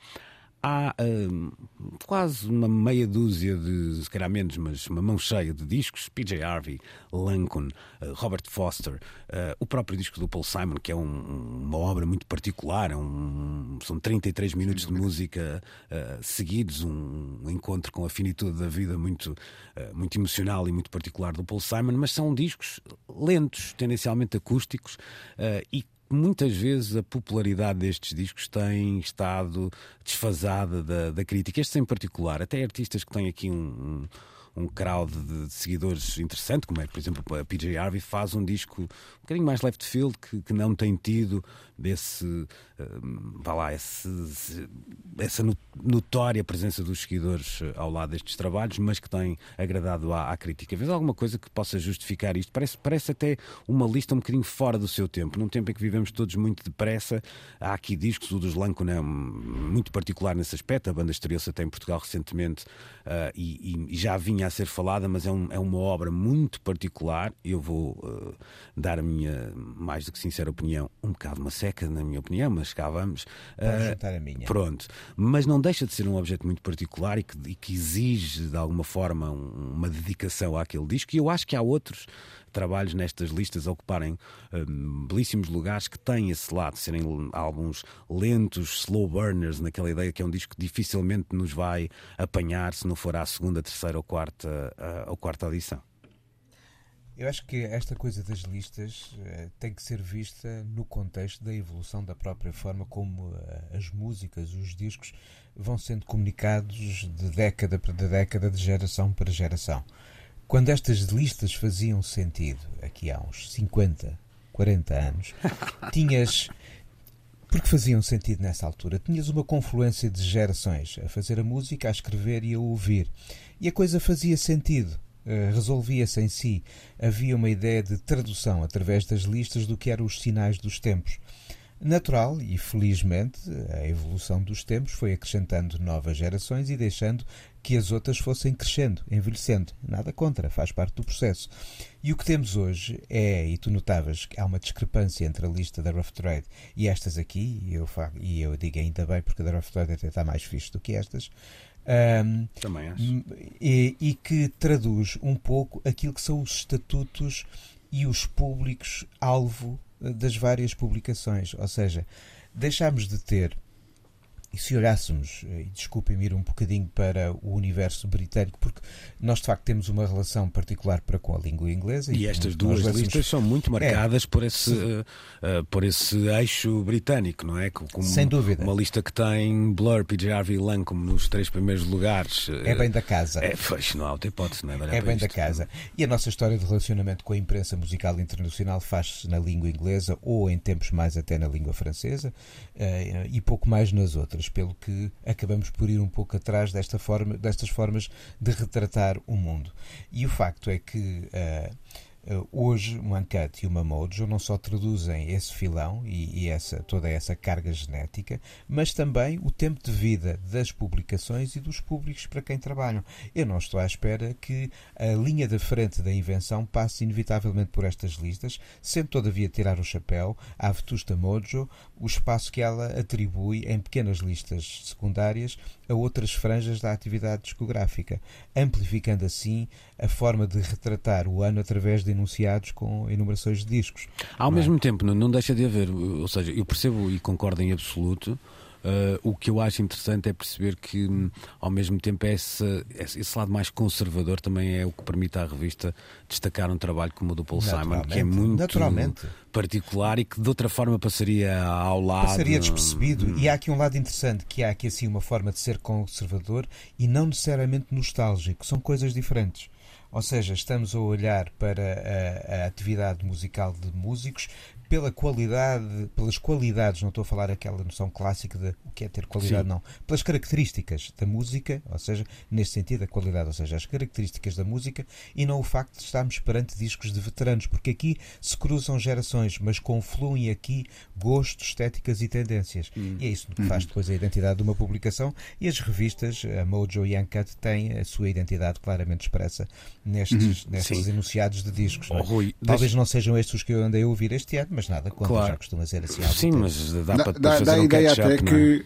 [SPEAKER 1] há hum, quase uma meia dúzia de, se calhar menos, mas uma mão cheia de discos: PJ Harvey, Lincoln, uh, Robert Foster, uh, o próprio disco do Paul Simon, que é um, uma obra muito particular, é um, são 33 minutos de música uh, seguidos, um, um, encontro com a finitude da vida muito, muito emocional e muito particular do Paul Simon, mas são discos lentos, tendencialmente acústicos e muitas vezes a popularidade destes discos tem estado desfasada da, da crítica. Estes em particular, até artistas que têm aqui um, um um crowd de, seguidores interessante, como é, por exemplo, a PJ Harvey faz um disco um bocadinho mais left field, que, que não tem tido desse, vá lá, esse, essa notória presença dos seguidores eh, ao lado destes trabalhos, mas que tem agradado à, à crítica. Vês alguma coisa que possa justificar isto? Parece, parece até uma lista um bocadinho fora do seu tempo, num tempo em que vivemos todos muito depressa. Há aqui discos, o dos Lancon é muito particular nesse aspecto, a banda estreou-se até em Portugal recentemente uh, e, e já vinha a ser falada, mas é, um, é uma obra muito particular. Eu vou uh, dar a minha mais do que sincera opinião, um bocado uma seca, na minha opinião, mas cá vamos.
[SPEAKER 3] Vamos uh, juntar a minha.
[SPEAKER 1] Pronto. Mas não deixa de ser um objeto muito particular e que, e que exige, de alguma forma, um, uma dedicação àquele disco. E eu acho que há outros trabalhos nestas listas a ocuparem um, belíssimos lugares que têm esse lado, serem álbuns lentos, slow burners, naquela ideia que é um disco que dificilmente nos vai apanhar se não for à segunda, terceira ou quarta, uh, ou quarta audição.
[SPEAKER 3] Eu acho que esta coisa das listas uh, tem que ser vista no contexto da evolução da própria forma como uh, as músicas, os discos vão sendo comunicados de década para década, de geração para geração. Quando estas listas faziam sentido, aqui há uns 50, 40 anos, tinhas. Porque faziam sentido nessa altura. Tinhas uma confluência de gerações a fazer a música, a escrever e a ouvir. E a coisa fazia sentido. Uh, resolvia-se em si. Havia uma ideia de tradução através das listas do que eram os sinais dos tempos. Natural e felizmente a evolução dos tempos foi acrescentando novas gerações e deixando que as outras fossem crescendo, envelhecendo. Nada contra, faz parte do processo. E o que temos hoje é, e tu notavas que há uma discrepância entre a lista da Rough Trade e estas aqui, e eu, e eu digo ainda bem porque a da Rough Trade até está mais fixe do que estas.
[SPEAKER 1] Um, Também acho.
[SPEAKER 3] E, e que traduz um pouco aquilo que são os estatutos e os públicos alvo das várias publicações. Ou seja, deixámos de ter e se olhássemos, eh, e desculpem-me ir um bocadinho para o universo britânico, porque nós de facto temos uma relação particular para com a língua inglesa.
[SPEAKER 1] E, e estas duas listas são muito marcadas é, por, esse, uh, por esse eixo britânico, não é?
[SPEAKER 3] Como Sem dúvida.
[SPEAKER 1] Uma lista que tem Blur, PJ Harvey Lang como nos três primeiros lugares.
[SPEAKER 3] É bem da casa.
[SPEAKER 1] É, pois, não há outra hipótese, não
[SPEAKER 3] é? É bem da casa. E a nossa história de relacionamento com a imprensa musical internacional faz-se na língua inglesa ou em tempos mais até na língua francesa uh, e pouco mais nas outras outras, pelo que acabamos por ir um pouco atrás desta forma, destas formas de retratar o mundo. E o facto é que uh, Uh, hoje, uma Uncut e uma Mojo não só traduzem esse filão e, e, essa, toda essa carga genética, mas também o tempo de vida das publicações e dos públicos para quem trabalham. Eu não estou à espera que a linha da frente da invenção passe inevitavelmente por estas listas, sem todavia tirar o chapéu à Vetusta Mojo, o espaço que ela atribui em pequenas listas secundárias a outras franjas da atividade discográfica, amplificando assim a forma de retratar o ano através de enunciados com enumerações de discos.
[SPEAKER 1] Ao mesmo é? tempo, não deixa de haver, ou seja, eu percebo e concordo em absoluto. Uh, o que eu acho interessante é perceber que, hum, ao mesmo tempo, esse, esse lado mais conservador também é o que permite à revista destacar um trabalho como o do Paul Simon, que é muito particular e que de outra forma passaria ao lado.
[SPEAKER 3] Passaria despercebido. Hum. E há aqui um lado interessante, que há aqui assim uma forma de ser conservador e não necessariamente nostálgico. São coisas diferentes. Ou seja, estamos a olhar para a, a, atividade musical de músicos pela qualidade, pelas qualidades, não estou a falar aquela noção clássica de o que é ter qualidade, Sim. não, pelas características da música, ou seja, nesse sentido a qualidade, ou seja, as características da música e não o facto de estarmos perante discos de veteranos, porque aqui se cruzam gerações, mas confluem aqui gostos, estéticas e tendências. Hum. E é isso que faz uhum. depois a identidade de uma publicação e as revistas, a Mojo e a Uncut, têm a sua identidade claramente expressa nestes, uhum. nestes enunciados de discos. Oh, Rui, Talvez deixa... não sejam estes os que eu andei a ouvir este ano, mas nada contra, claro. já costuma ser assim.
[SPEAKER 1] Sim, mas dá, para
[SPEAKER 2] dá,
[SPEAKER 1] fazer
[SPEAKER 2] dá
[SPEAKER 1] um
[SPEAKER 2] a ideia até é? que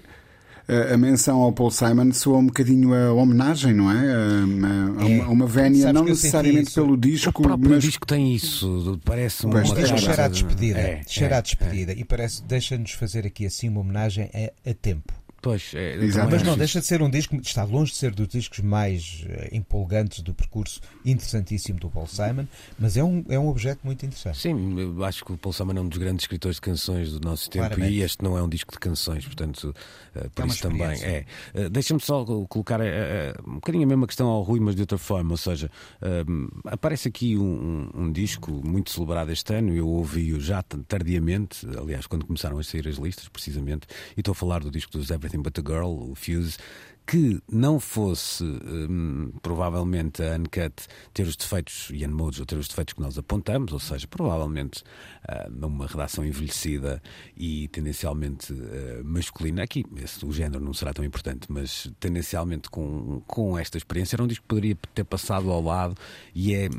[SPEAKER 2] a menção ao Paul Simon soa um bocadinho a homenagem, não é? A, a, é. uma vénia, não necessariamente pelo disco.
[SPEAKER 1] O próprio
[SPEAKER 2] mas...
[SPEAKER 1] disco tem isso, parece uma.
[SPEAKER 3] O disco cheira a despedida, é, cheira a é, despedida é. e parece, deixa-nos fazer aqui assim uma homenagem a, a tempo.
[SPEAKER 1] Pois,
[SPEAKER 3] é, mas não deixa de ser um disco, está longe de ser dos discos mais uh, empolgantes do percurso, interessantíssimo do Paul Simon, mas é um, é um objeto muito interessante.
[SPEAKER 1] Sim, eu acho que o Paul Simon é um dos grandes escritores de canções do nosso tempo Claramente. e este não é um disco de canções, portanto, uh, por é isso também é. Uh, Deixa-me só colocar um bocadinho a mesma questão ao Rui, mas de outra forma, ou seja, aparece aqui um, um, um, disco muito celebrado este ano, eu ouvi-o já tardiamente, aliás, quando começaram a sair as listas, precisamente, e estou a falar do disco dos Everything Everything But a Girl, o Fuse, que não fosse hum, provavelmente a Uncut ter os defeitos e a Unmojo ter os defeitos que nós apontamos, ou seja, provavelmente uh, redação envelhecida e tendencialmente uh, masculina. Aqui esse, o género não será tão importante, mas tendencialmente com, com esta experiência era um disco que poderia ter passado ao lado e é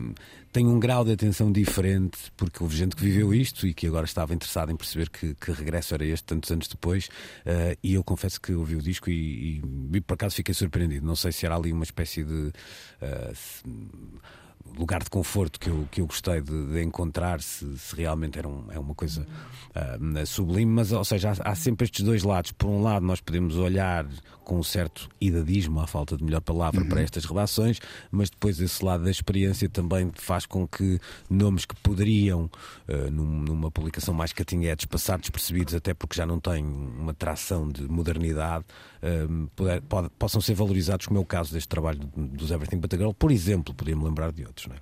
[SPEAKER 1] tem um grau de atenção diferente, porque houve gente que viveu isto e que agora estava interessada em perceber que, que regresso era este tantos anos depois. Uh, e eu confesso que ouvi o disco e, e, e, por acaso fiquei surpreendido. Não sei se era ali uma espécie de. Uh, lugar de conforto que eu, que eu gostei de, de encontrar, se, se, realmente era um, é uma coisa uh, sublime, mas ou seja, há, há, sempre estes dois lados. Por um lado, nós podemos olhar com um certo idadismo, à falta de melhor palavra, uhum. para estas relações, mas depois esse lado da experiência também faz com que nomes que poderiam, uh, num, numa publicação mais catinguetes, passar despercebidos, até porque já não têm uma tração de modernidade, uh, poder, pode, possam ser valorizados, como é o caso deste trabalho dos Everything But a Girl, por exemplo, podia-me lembrar de outros. Não é?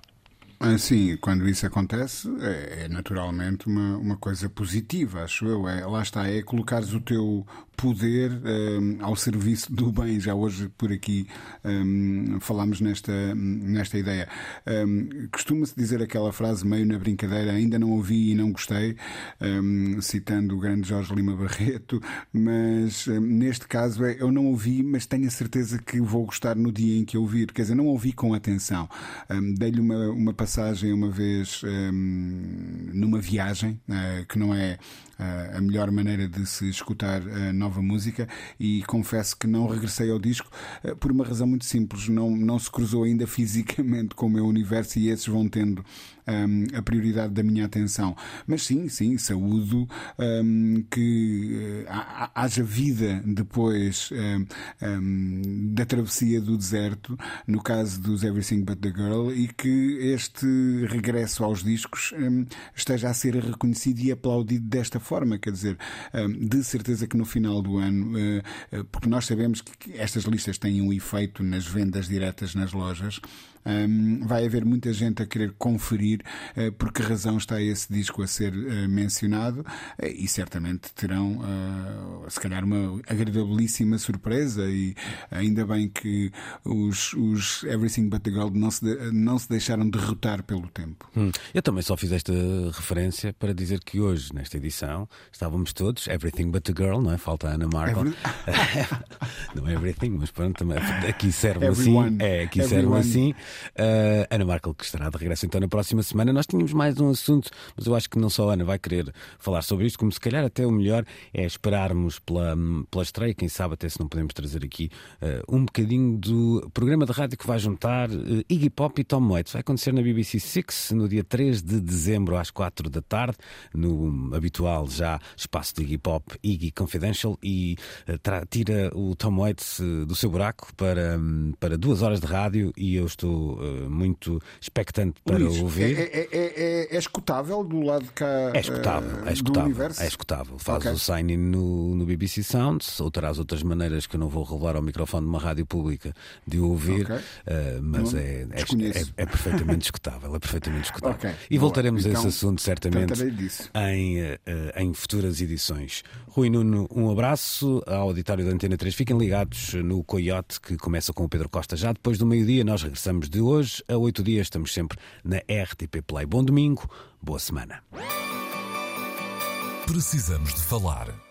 [SPEAKER 2] Ah, sim, quando isso acontece, é, é, naturalmente uma, uma coisa positiva, acho eu. É, lá está, é colocares o teu poder um, ao serviço do bem. Já hoje por aqui um, falámos nesta, nesta ideia. Um, Costuma-se dizer aquela frase meio na brincadeira, ainda não ouvi e não gostei, citando o grande Jorge Lima Barreto, mas neste caso é, eu não ouvi, mas tenho a certeza que vou gostar no dia em que ouvir. Quer dizer, não ouvi com atenção. Dei-lhe uma, uma passagem uma vez numa viagem, uh, que não é a melhor maneira de se escutar nova música e confesso que não regressei ao disco uh, por uma razão muito simples. Não, não se cruzou ainda fisicamente com o meu universo e esses vão tendo um, a prioridade da minha atenção. Mas sim, sim, saúdo um, que uh, haja vida depois um, da travessia do deserto, no caso dos Everything But the Girl, e que este regresso aos discos esteja a ser reconhecido e aplaudido desta forma. Quer dizer, de certeza que no final do ano, uh, uh, porque nós sabemos que estas listas têm um efeito nas vendas diretas nas lojas um, vai haver muita gente a querer conferir uh, por que razão está esse disco a ser uh, mencionado uh, e certamente terão, se calhar, uma agradabilíssima surpresa. E ainda bem que os, os Everything But the Gold não se, de, não se deixaram derrotar pelo tempo.
[SPEAKER 1] Hum. Eu também só fiz esta referência para dizer que hoje, nesta edição, estávamos todos Everything But the Girl, não é? Falta a Ana Markel. Every... não é Everything, mas pronto, também, aqui serve assim. É, aqui Everyone. serve assim. Uh, Ana Markel, que estará de regresso então na próxima semana. Nós tínhamos mais um assunto, mas eu acho que não só a Ana vai querer falar sobre isto, como se calhar até o melhor é esperarmos pela, pela estreia, quem sabe até se não podemos trazer aqui uh, um bocadinho do programa de rádio que vai juntar uh, Iggy Pop e Tom Waits. Vai acontecer na BBC Six no dia 3 de dezembro às 4 da tarde, no habitual já espaço de Iggy Pop, Iggy Confidential, e tira o Tom Waits do seu buraco para, um, para duas horas de rádio e eu estou uh, muito expectante para Luís, ouvir.
[SPEAKER 2] É, é, é, é, escutável do lado de cá
[SPEAKER 1] é escutável, é escutável, É escutável. Faz okay. o sign-in no, no BBC Sounds, ou terás outras maneiras que eu não vou revelar ao microfone de uma rádio pública de ouvir, okay. uh, mas é, é, perfeitamente escutável. É perfeitamente escutável. Okay. E voltaremos então, a esse então, assunto certamente em, em futuras edições. Rui Nuno, um abraço ao auditório da Antena 3. Fiquem ligados no Coyote, que começa com o Pedro Costa já depois do meio-dia. Nós regressamos de hoje a oito dias. Estamos sempre na RTP Play. Bom domingo, boa semana.
[SPEAKER 4] Precisamos de falar.